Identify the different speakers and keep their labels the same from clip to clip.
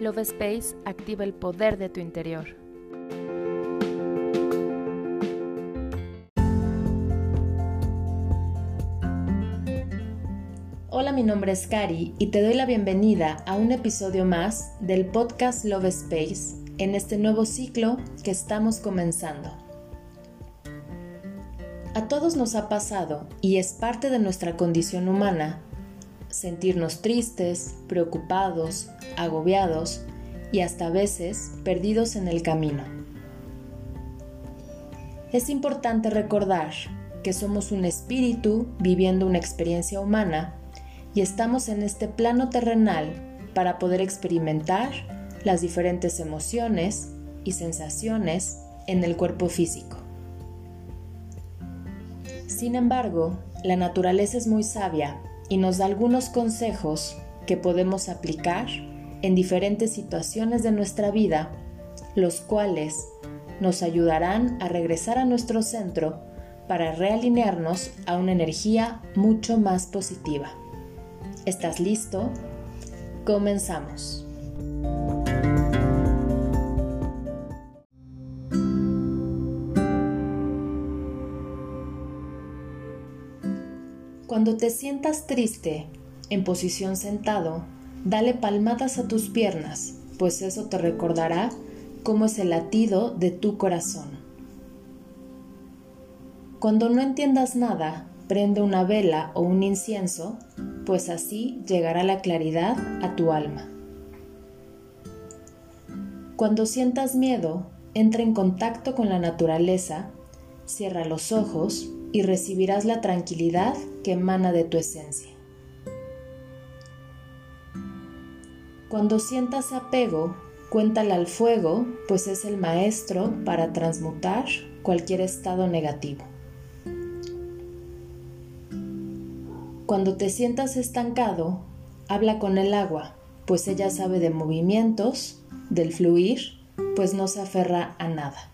Speaker 1: Love Space activa el poder de tu interior. Hola, mi nombre es Kari y te doy la bienvenida a un episodio más del podcast Love Space en este nuevo ciclo que estamos comenzando. A todos nos ha pasado y es parte de nuestra condición humana sentirnos tristes, preocupados, agobiados y hasta a veces perdidos en el camino. Es importante recordar que somos un espíritu viviendo una experiencia humana y estamos en este plano terrenal para poder experimentar las diferentes emociones y sensaciones en el cuerpo físico. Sin embargo, la naturaleza es muy sabia y nos da algunos consejos que podemos aplicar en diferentes situaciones de nuestra vida, los cuales nos ayudarán a regresar a nuestro centro para realinearnos a una energía mucho más positiva. ¿Estás listo? Comenzamos. Cuando te sientas triste, en posición sentado, dale palmadas a tus piernas, pues eso te recordará cómo es el latido de tu corazón. Cuando no entiendas nada, prende una vela o un incienso, pues así llegará la claridad a tu alma. Cuando sientas miedo, entra en contacto con la naturaleza, cierra los ojos y recibirás la tranquilidad que emana de tu esencia. Cuando sientas apego, cuéntale al fuego, pues es el maestro para transmutar cualquier estado negativo. Cuando te sientas estancado, habla con el agua, pues ella sabe de movimientos, del fluir, pues no se aferra a nada.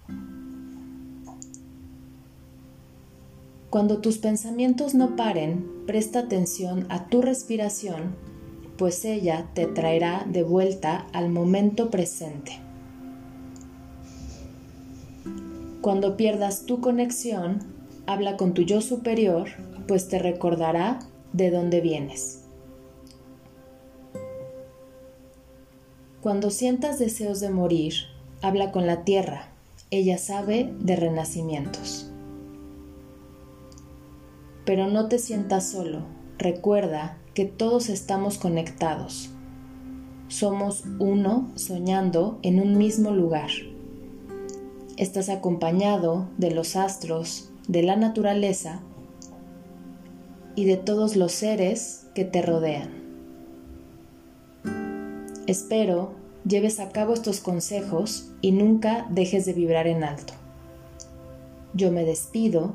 Speaker 1: Cuando tus pensamientos no paren, presta atención a tu respiración, pues ella te traerá de vuelta al momento presente. Cuando pierdas tu conexión, habla con tu yo superior, pues te recordará de dónde vienes. Cuando sientas deseos de morir, habla con la tierra, ella sabe de renacimientos. Pero no te sientas solo. Recuerda que todos estamos conectados. Somos uno soñando en un mismo lugar. Estás acompañado de los astros, de la naturaleza y de todos los seres que te rodean. Espero lleves a cabo estos consejos y nunca dejes de vibrar en alto. Yo me despido